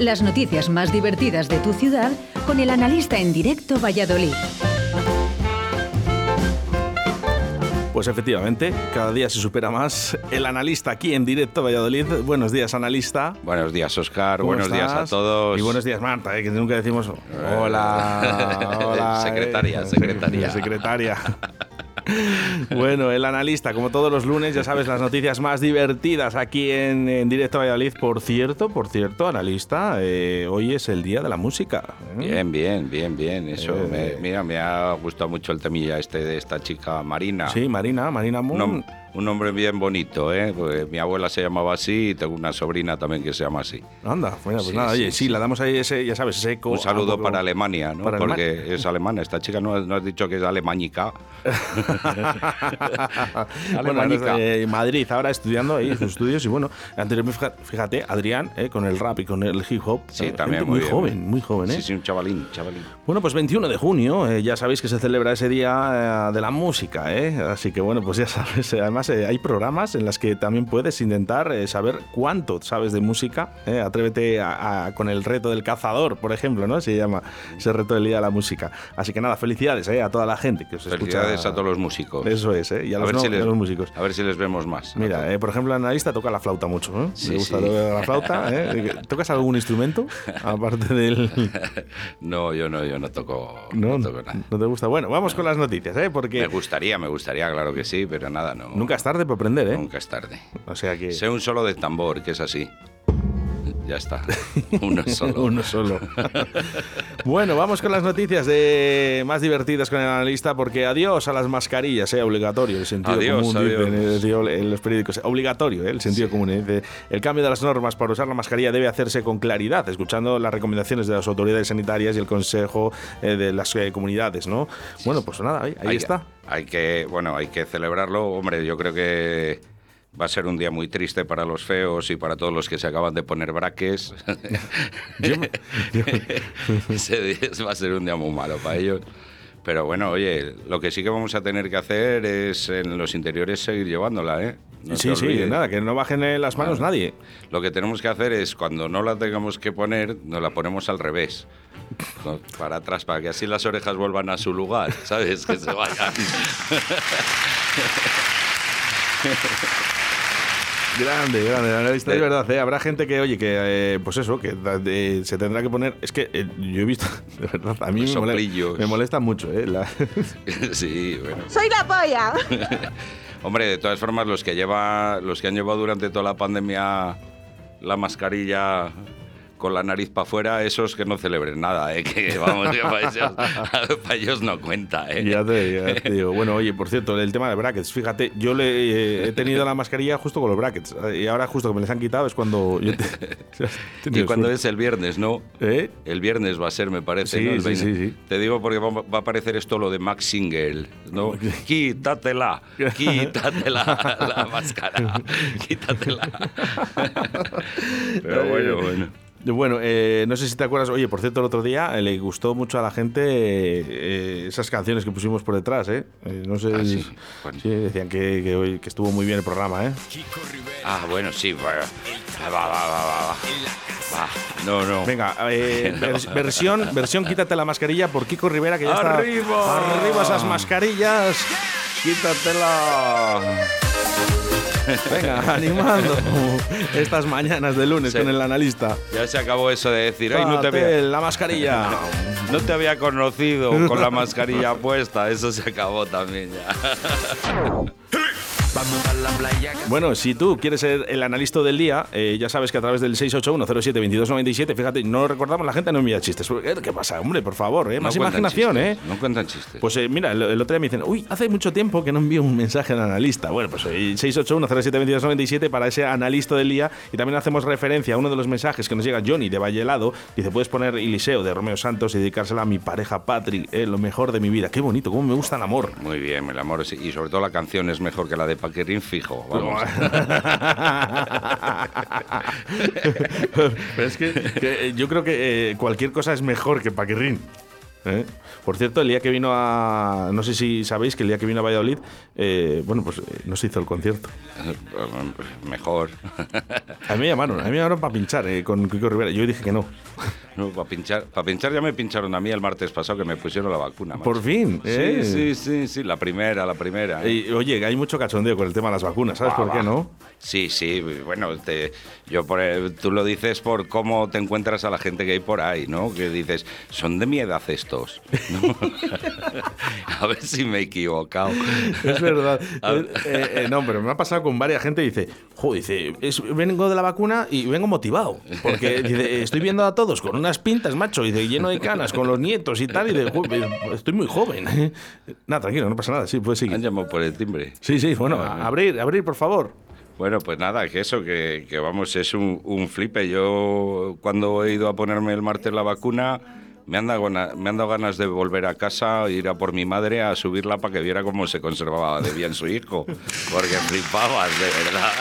Las noticias más divertidas de tu ciudad con el analista en directo Valladolid. Pues efectivamente, cada día se supera más. El analista aquí en directo Valladolid. Buenos días, analista. Buenos días, Oscar. ¿Cómo Buenos días a todos. Y buenos días, Marta, eh, que nunca decimos hola. hola Secretaria, eh, secretaria. secretaria. Bueno, el analista, como todos los lunes, ya sabes las noticias más divertidas aquí en, en Directo Valladolid. Por cierto, por cierto, analista, eh, hoy es el día de la música. ¿eh? Bien, bien, bien, bien. Eso, Eh. me- mira, me ha gustado mucho el temilla este de esta chica Marina. Sí, Marina, Marina Moon. Un nombre bien bonito, ¿eh? Porque mi abuela se llamaba así y tengo una sobrina también que se llama así. Anda, bueno, pues Sí, nada, sí, oye, sí, sí. la damos ahí ese, ya sabes, ese eco. Un saludo poco- para Alemania, ¿no? para Porque Alemania. es alemana. Esta chica no, no has dicho que es alemánica. bueno, Alemanica. ahora, eh, Madrid, ahora estudiando ahí sus estudios y bueno, anteriormente, fíjate, Adrián, eh, con el rap y con el hip hop. Sí, eh, también muy muy bien. joven, muy joven, ¿eh? Sí, sí, un chavalín, chavalín. Bueno, pues 21 de junio, eh, ya sabéis que se celebra ese día de la música, ¿eh? Así que bueno, pues ya sabes, eh, además eh, hay programas en los que también puedes intentar eh, saber cuánto sabes de música. ¿eh? Atrévete a- a- con el reto del cazador, por ejemplo, ¿no? Se llama ese reto del día de la música. Así que nada, felicidades ¿eh? a toda la gente que os Felicidades escucha. a todos los músicos. Eso es, ¿eh? Y a, los, ver no- si y a les- los músicos. A ver si les vemos más. Mira, eh, por ejemplo, el analista toca la flauta mucho, ¿no? Sí, Me gusta sí. tocar la flauta, ¿eh? ¿Tocas algún instrumento? Aparte del... No, yo no, yo no toco, No, no toco nada. no te gusta. Bueno, vamos con las noticias, ¿eh? Porque Me gustaría, me gustaría, claro que sí, pero nada, no. nunca es tarde para aprender, ¿eh? Nunca es tarde. O sea que... Sé un solo de tambor, que es así. Ya está. Uno solo. Uno solo. bueno, vamos con las noticias de más divertidas con el analista, porque adiós a las mascarillas, ¿eh? obligatorio, el sentido Adiós, común, adiós. decía en los periódicos. Obligatorio, ¿eh? el sentido común. ¿eh? El cambio de las normas para usar la mascarilla debe hacerse con claridad, escuchando las recomendaciones de las autoridades sanitarias y el consejo eh, de las eh, comunidades, ¿no? Bueno, pues nada, ahí, ahí Hay- está. Hay que, bueno, hay que celebrarlo. Hombre, yo creo que va a ser un día muy triste para los feos y para todos los que se acaban de poner braques. Yo día va a ser un día muy malo para ellos. Pero bueno, oye, lo que sí que vamos a tener que hacer es en los interiores seguir llevándola, ¿eh? No sí, sí, nada, que no bajen eh, las manos nadie. Lo que tenemos que hacer es, cuando no la tengamos que poner, nos la ponemos al revés. Para atrás, para que así las orejas vuelvan a su lugar, ¿sabes? Que se vayan. Grande, grande, la analista, de verdad. ¿eh? Habrá gente que, oye, que, eh, pues eso, que se tendrá que poner. Es que eh, yo he visto, de verdad, a mí me, mole- soplillos. me molesta mucho, ¿eh? La- Sí, bueno. ¡Soy la polla! Hombre, de todas formas, los que lleva, los que han llevado durante toda la pandemia la mascarilla con la nariz para afuera, esos que no celebren nada, ¿eh? que vamos, que para ellos, para ellos no cuenta. ¿eh? ya, te, ya te digo. Bueno, oye, por cierto, el tema de brackets. Fíjate, yo le, eh, he tenido la mascarilla justo con los brackets. Y ahora, justo que me les han quitado, es cuando. Yo te- he Y cuando es el viernes, ¿no? ¿Eh? El viernes va a ser, me parece. Sí, ¿no? El sí, 20. sí, sí. Te digo porque va, va a aparecer esto lo de Max Single, ¿no? Quítatela, quítatela la máscara, quítatela. Pero bueno, bueno. Bueno, eh, no sé si te acuerdas, oye, por cierto, el otro día eh, le gustó mucho a la gente eh, esas canciones que pusimos por detrás, ¿eh? Eh, no sé, Ah, sí. si- Bueno. sí, decían que, que, hoy- que estuvo muy bien el programa, ¿eh? Ah, bueno, sí, bueno. Va, va, va, va, va. Va. No, no. Venga, eh, vers- versión, versión Quítate la mascarilla por Kiko Rivera, que ya está... ¡Arriba! ¡Arriba esas mascarillas! Quítatela. Venga, animando estas mañanas de lunes Sí. con el analista. Ya se acabó eso de decir, ay, no te, había, la mascarilla. no te había conocido con la mascarilla puesta. Eso se acabó también ya. Bueno, si tú quieres ser el analista del día, eh, ya sabes que a través del 681072297, fíjate, no recordamos, la gente no envía chistes. Eh, ¿Qué pasa, hombre? Por favor, ¿eh? Más No imaginación, ¿eh? No cuentan chistes. Pues eh, mira, el, el otro día me dicen, uy, hace mucho tiempo que no envío un mensaje al analista. Bueno, pues eh, 681072297 para ese analista del día. Y también hacemos referencia a uno de los mensajes que nos llega Johnny de Vallelado. Dice, puedes poner Eliseo de Romeo Santos y dedicársela a mi pareja Patrick, lo mejor de mi vida. Qué bonito, cómo me gusta el amor. Muy bien, el amor y sobre todo la canción es mejor que la de Paquerín fijo. Vamos. Pero es que, que, eh, yo creo que eh, cualquier cosa es mejor que Paquirrín. ¿eh? Por cierto, el día que vino a. No sé si sabéis que el día que vino a Valladolid, eh, bueno, pues no se hizo el concierto. Mejor. A mí me llamaron, a mí me llamaron para pinchar eh, con Kiko Rivera. Yo dije que no. No, para pinchar, para pinchar ya me pincharon a mí el martes pasado que me pusieron la vacuna. macho. Por fin. eh. Sí, sí, sí, sí, la primera, la primera. ¿eh? Y, oye, hay mucho cachondeo con el tema de las vacunas, ¿sabes Va, por qué va. no? Sí, sí, bueno, te- yo por, el- tú lo dices por cómo te encuentras a la gente que hay por ahí, ¿no? Que dices, son de mi edad estos. ¿no? a ver si me he equivocado. Es verdad. Ver. Eh, eh, no, pero me ha pasado con varias gente y dice, joder, dice, es- vengo de la vacuna y vengo motivado. Porque dice, estoy viendo a todos con unas pintas, macho, y dice, lleno de canas, con los nietos y tal, y de, "Joder, estoy muy joven. nada, tranquilo, no pasa nada, sí, pues Han sí. llamado por el timbre. Sí, sí, bueno, a- abrir, abrir, por favor. Bueno, pues nada, que eso, que, que vamos, es un, un flipe. Yo cuando he ido a ponerme el martes la vacuna, me han, dado, me han dado ganas de volver a casa, ir a por mi madre a subirla para que viera cómo se conservaba de bien su hijo. Porque flipabas, de verdad.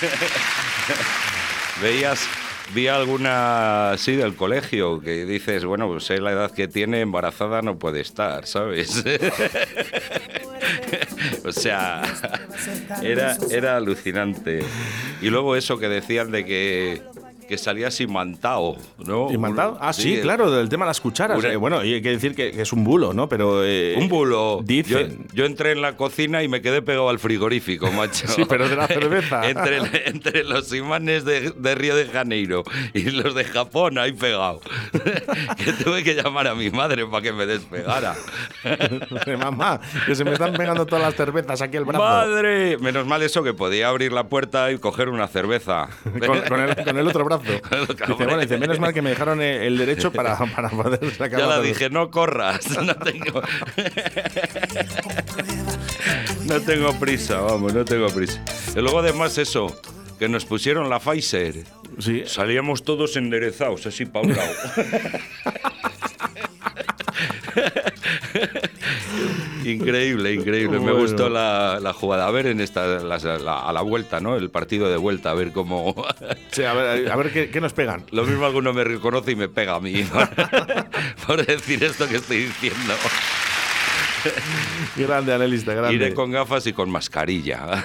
Veías, vi alguna así del colegio que dices, bueno, pues sé la edad que tiene, embarazada no puede estar, ¿sabes? o sea, era, era alucinante. Y luego eso que decían de que, que salías imantado, ¿no? ¿Imantado? Ah, sí, el- claro, del tema de las cucharas. Una- Eh, bueno, y hay que decir que, que es un bulo, ¿no? Pero. eh, Un bulo. Dicen. Yo, yo entré en la cocina y me quedé pegado al frigorífico, macho. Sí, pero de la cerveza. entre, entre los imanes de, de Río de Janeiro y los de Japón, ahí pegado. que tuve que llamar a mi madre para que me despegara. Mamá, que se me están pegando todas las cervezas aquí al brazo. ¡Madre! Menos mal eso que podía abrir la puerta y coger una cerveza. Con, con el, con el otro brazo. Dice, bueno, dice, menos mal que me dejaron el, derecho para, para poder sacar Ya la cerveza". dije, no corras, no tengo... no tengo prisa, vamos, no tengo prisa. Y luego además eso, que nos pusieron la Pfizer. Sí. Salíamos todos enderezados, así para un lado. Increíble, increíble. Me gustó la, la jugada. A ver en esta, la- la- a la vuelta, ¿no? El partido de vuelta, a ver cómo... Sí, a ver, a ver ¿qué, qué nos pegan. Lo mismo alguno me reconoce y me pega a mí por decir esto que estoy diciendo. Grande analista, grande. Iré con gafas y con mascarilla.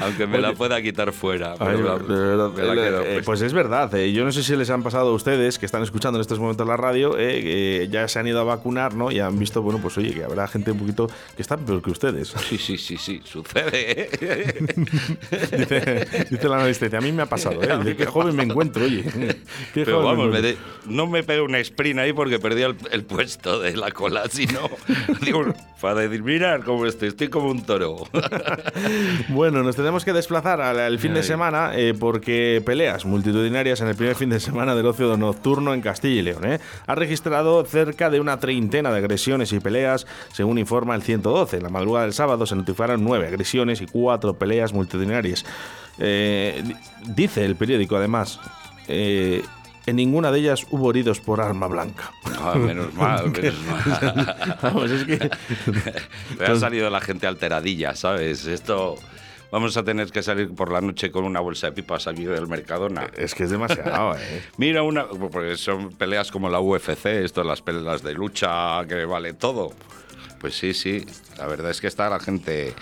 Aunque me la pueda quitar fuera. Ay, la- de la eh, puesta. pues es verdad, eh, yo no sé si les han pasado a ustedes que están escuchando en estos momentos la radio, eh, que ya se han ido a vacunar, ¿no? Y han visto, bueno, pues oye, que habrá gente un poquito que está peor que ustedes. Sí, sí, sí, sí, sucede. ¿eh? dice, dice la analista, a mí me ha pasado, ¿eh? Dice, qué joven me encuentro, oye. Qué Pero joven vamos, me encuentro". de- no me pegué una sprint ahí porque perdí el, el puesto de la cola, sino digo, para decir, mirad cómo estoy, estoy como un toro. Bueno, nos tenemos que desplazar al, al fin de semana eh, porque peleas multitudinarias en el primer fin de semana del ocio nocturno en Castilla y León. ¿eh? Ha registrado cerca de una treintena de agresiones y peleas, según informa el 112. En la madrugada del sábado se notificaron nueve agresiones y cuatro peleas multitudinarias. Eh, di- dice el periódico, además, en ninguna de ellas hubo heridos por arma blanca. Ah, menos mal, menos mal. Vamos, es que... Me ha salido la gente alteradilla, ¿sabes? Esto... Vamos a tener que salir por la noche con una bolsa de pipas aquí del Mercadona. Es que es demasiado, ¿eh? Mira una, porque son peleas como la UFC, esto las peleas de lucha que vale todo. Pues sí, sí, la verdad es que está la gente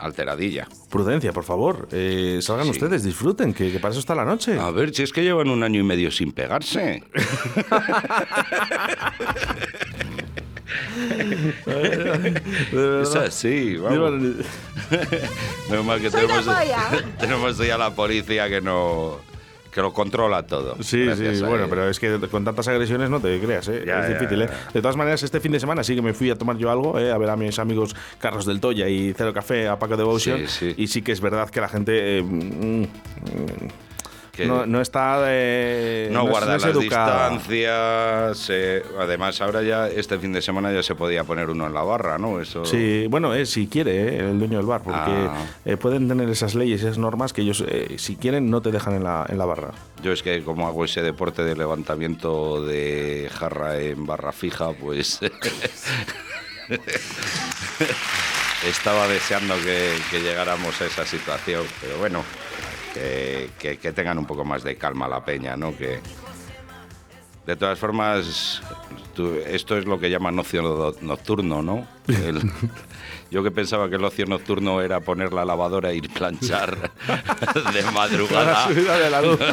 alteradilla. Prudencia, por favor. Eh, salgan Sí. ustedes, disfruten, que, que para eso está la noche. A ver, si es que llevan un año y medio sin pegarse. Es así, vamos. Llevan- Menos mal que tenemos, tenemos ya la policía que no que lo controla todo. Sí, Gracias sí, bueno, él. pero es que con tantas agresiones no te creas, ¿eh? Ya, es ya, difícil, ¿eh? De todas maneras, este fin de semana sí que me fui a tomar yo algo, ¿eh? A ver a mis amigos Carlos del Toya y Cero Café a Paco Devotion. Sí, sí. Y sí que es verdad que la gente. eh, mm, mm, Que no, no está. eh, no guarda las educada. distancias. eh, además, ahora ya este fin de semana ya se podía poner uno en la barra, ¿no? Eso. Sí, bueno, eh, si quiere, eh, el dueño del bar, porque Ah. eh, pueden tener esas leyes, esas normas que ellos, si quieren, no te dejan en la, en la barra. Yo es que como hago ese deporte de levantamiento de jarra en barra fija, pues estaba deseando que, que llegáramos a esa situación. Pero bueno, que, tengan un poco más de calma la peña, ¿no? Que De todas formas, tú- esto es lo que llaman ocio no- nocturno, ¿no? El- yo que pensaba que el ocio nocturno era poner la lavadora y planchar de La madrugada. subida de la luz.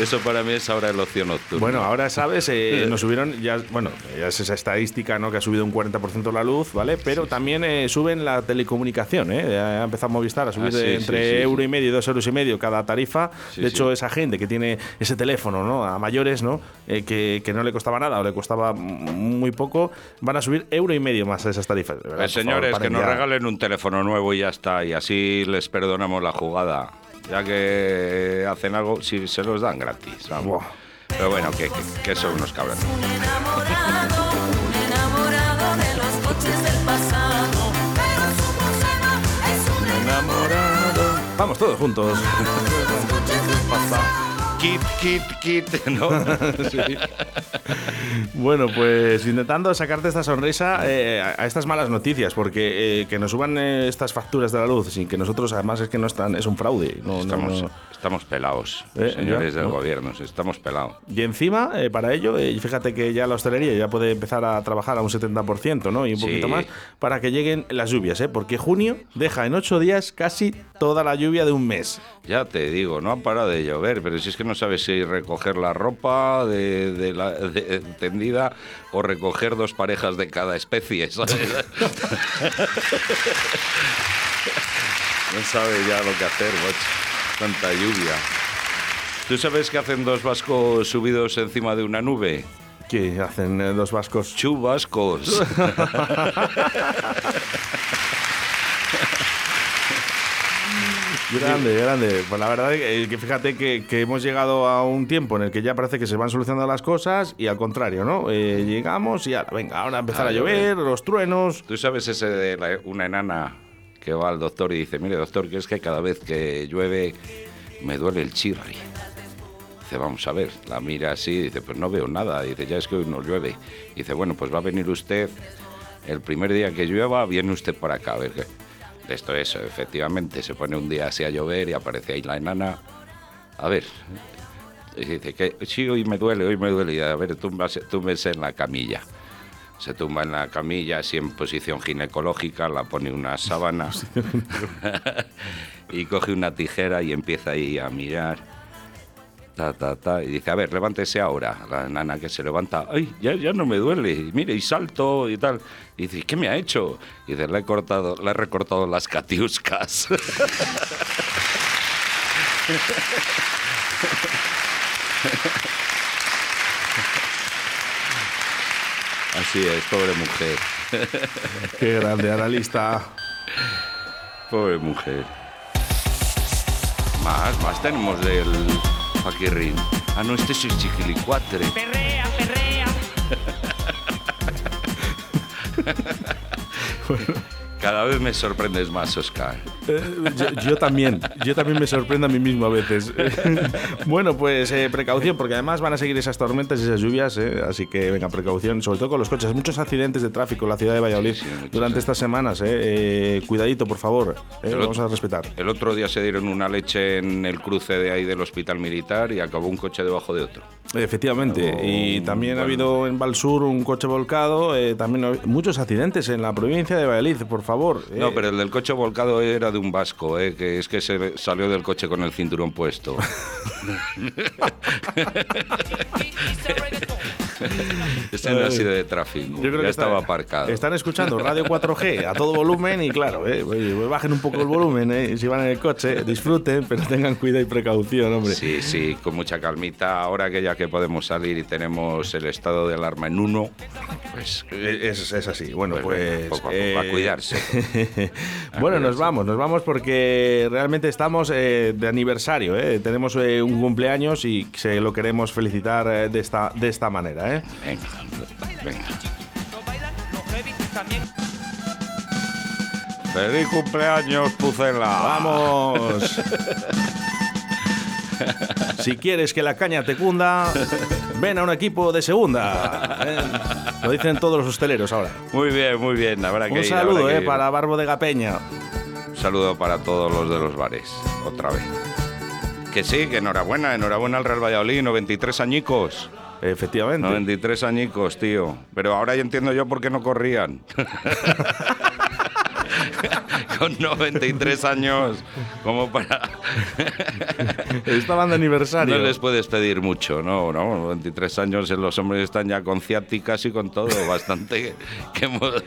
Eso para mí es ahora el ocio nocturno. Bueno, ahora sabes, eh, nos subieron, ya, bueno, ya es esa estadística, ¿no? Que ha subido un 40% la luz, ¿vale? Pero también eh, suben la telecomunicación, ¿eh? Ya Ha empezado Movistar a subir Ah, sí, entre sí, euro y medio y dos euros y medio cada tarifa. De hecho, esa gente que tiene ese teléfono, ¿no? A mayores, ¿no? Eh, que, que no le costaba nada o le costaba muy poco, van a subir euro y medio más a esas tarifas. Pues, por favor, señores, que nos ya. regalen un teléfono nuevo y ya está, y así les perdonamos la jugada. Ya que hacen algo, si se los dan gratis. Pero bueno, que, que- que son unos cabrones. Un enamorado, un enamorado de los coches del pasado. Pero su problema es un enamorado Vamos todos juntos. Kit, kit, kit, ¿no? Bueno, pues intentando sacarte esta sonrisa eh, a estas malas noticias, porque eh, que nos suban eh, estas facturas de la luz sin que nosotros, además, es que no están, es un fraude. No, Estamos, no. estamos pelados, señores ya, del ¿no? gobierno, estamos pelados. Y encima, para ello, fíjate que ya la hostelería ya puede empezar a trabajar a un 70%, ¿no? Y un Sí. poquito más, para que lleguen las lluvias, ¿eh? Porque junio deja en ocho días casi toda la lluvia de un mes. Ya te digo, no ha parado de llover, pero si es que no sabes si recoger la ropa de, de la de- tendida o recoger dos parejas de cada especie, ¿sabes? no sabes ya lo que hacer, macho. Tanta lluvia. ¿Tú sabes qué hacen dos vascos subidos encima de una nube? ¿Qué hacen eh, los vascos? Chubascos. Grande, grande. Pues la verdad es que fíjate que, que hemos llegado a un tiempo en el que ya parece que se van solucionando las cosas y al contrario, ¿no? Eh, llegamos y ahora, venga, ahora empezar A a llover, los truenos. ¿Tú sabes ese de la- una enana que va al doctor y dice, mire doctor, que es que cada vez que llueve me duele el chirri? Dice, vamos a ver, la mira así, dice, pues no veo nada, dice, ya es que hoy no llueve. Dice, bueno, pues va a venir usted, el primer día que llueva, viene usted por acá, a ver qué. Esto es, efectivamente, se pone un día así a llover y aparece ahí la enana. A ver, y dice que sí, hoy me duele, hoy me duele. Y a ver, túmbase, túmbese en la camilla. Se tumba en la camilla, así en posición ginecológica, la pone una sábana y coge una tijera y empieza ahí a mirar. Ta, ta, ta, y dice, a ver, levántese ahora. La nana que se levanta, ay, ya, ya no me duele. Y mire, y salto y tal. Y dice, ¿qué me ha hecho? Y dice, le he cortado, le he recortado las catiuscas. Así es, pobre mujer. Qué grande, analista. Pobre mujer. Más, más tenemos del Paquirrín. Ah, no, este es el chiquilicuatre. Perrea, perrea. Cada vez me sorprendes más, Oscar. Eh, yo, yo también, yo también me sorprendo a mí mismo a veces. bueno, pues eh, precaución, porque además van a seguir esas tormentas y esas lluvias, eh, así que venga, precaución, sobre todo con los coches. Muchos accidentes de tráfico en la ciudad de Valladolid Sí, muchos, durante estas semanas. eh, eh, cuidadito, por favor, eh, vamos a respetar. El otro día se dieron una leche en el cruce de ahí del hospital militar y acabó un coche debajo de otro. Efectivamente, y también ha habido en Valsur un coche volcado, también muchos accidentes en la provincia de Valladolid, por favor. No, pero el del coche volcado era de un vasco, ¿eh? que es que se salió del coche con el cinturón puesto. Ese era así de tráfico. Yo creo ya que estaba está- aparcado. Están escuchando Radio 4G a todo volumen y claro, eh, pues bajen un poco el volumen, eh, si van en el coche, disfruten, pero tengan cuidado y precaución, hombre. Sí, sí, con mucha calmita. Ahora que ya que podemos salir y tenemos el estado de alarma en uno, pues Eh, Es, es así. Bueno, Pues pues. venga, poco a poco, a cuidarse. A bueno, nos vamos, nos vamos porque realmente estamos de aniversario. Tenemos un cumpleaños y se lo queremos felicitar de, esta, de esta manera. Eh. venga, también. ¡Feliz cumpleaños, Pucela! ¡Vamos! si quieres que la caña te cunda, ven a un equipo de segunda. eh. Lo dicen todos los hosteleros ahora. Muy bien, muy bien. Habrá que Un ir, saludo habrá que eh, ir. para Barbo de Gapeña. Un saludo para todos los de los bares. Otra vez. Que sí, que enhorabuena, enhorabuena al Real Valladolid, 93 añicos. Efectivamente. 93 añicos, tío. Pero ahora ya entiendo yo por qué no corrían. Con 93 años, como para... Estaban de aniversario. No les puedes pedir mucho, no, no. 93 años eh, los hombres están ya con ciáticas y con todo. Bastante que, hemos-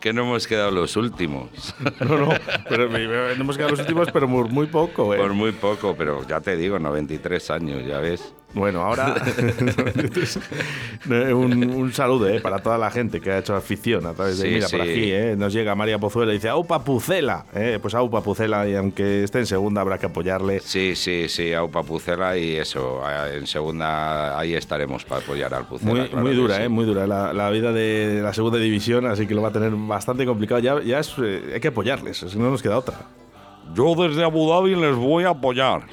que no hemos quedado los últimos. No, no, pero me- me- no hemos quedado los últimos, pero por muy poco. ¿eh? Por muy poco, pero ya te digo, 93 años, ya ves. Bueno, ahora un, un saludo eh, para toda la gente que ha hecho afición a través de Sí, mira por aquí. eh, nos llega María Pozuela y dice Aupa Pucela. Eh, pues Aupa Pucela y aunque esté en segunda habrá que apoyarle. Sí, sí, sí, Aupa Pucela y eso, en segunda ahí estaremos para apoyar al Pucela. Muy, claro muy dura, sí. eh, muy dura la, la vida de la segunda división, así que lo va a tener bastante complicado. Ya, ya es, eh, hay que apoyarles, si no nos queda otra. Yo desde Abu Dhabi les voy a apoyar.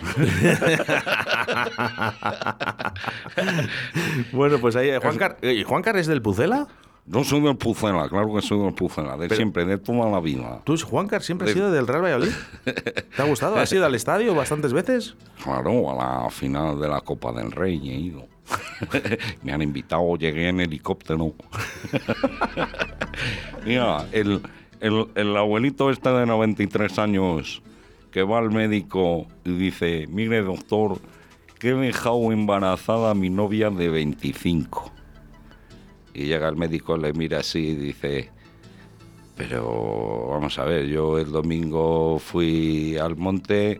Bueno, pues ahí, eh, Juancar, eh, ¿Juancar es del Pucela? Yo soy del Pucela, claro que soy del Pucela, de siempre, de toda la vida. ¿Tú, Juancar, siempre has De- sido del Real Valladolid? ¿Te ha gustado? ¿Has ido al estadio bastantes veces? Claro, a la final de la Copa del Rey he ido. Me han invitado, llegué en helicóptero. Mira, el, el, el abuelito este de 93 años que va al médico y dice, mire doctor, que he dejado embarazada a mi novia de 25. Y llega el médico, le mira así y dice, pero vamos a ver, yo el domingo fui al monte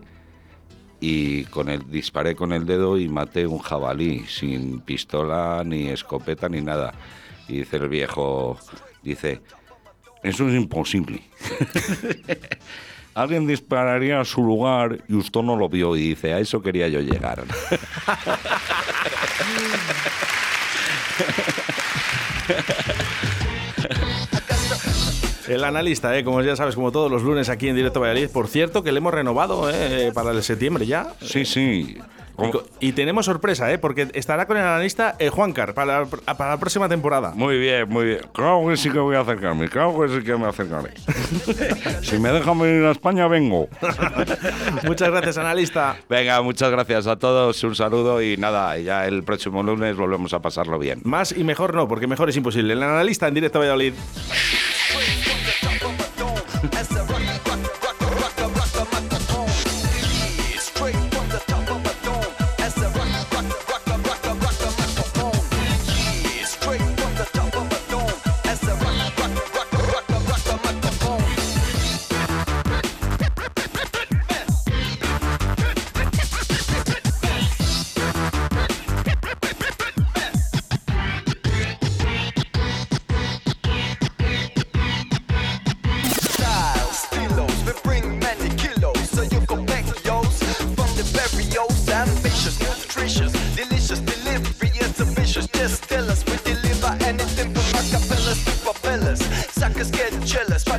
y con el disparé con el dedo y maté un jabalí sin pistola ni escopeta ni nada. Y dice el viejo, dice, eso es imposible. Alguien dispararía a su lugar y usted no lo vio y dice, a eso quería yo llegar. El analista, eh, como ya sabes, como todos los lunes aquí en Directo Valladolid. Por cierto, que le hemos renovado eh, para el septiembre ya. Sí, sí. Y, tenemos sorpresa, eh, porque estará con el analista eh, Juancar para, para la próxima temporada. Muy bien, muy bien. Claro que sí que voy a acercarme, claro que sí que me acercaré. si me dejan venir a España, vengo. Muchas gracias, analista. Venga, muchas gracias a todos, un saludo y nada, ya el próximo lunes volvemos a pasarlo bien. Más y mejor no, porque mejor es imposible. El analista en Directo Valladolid.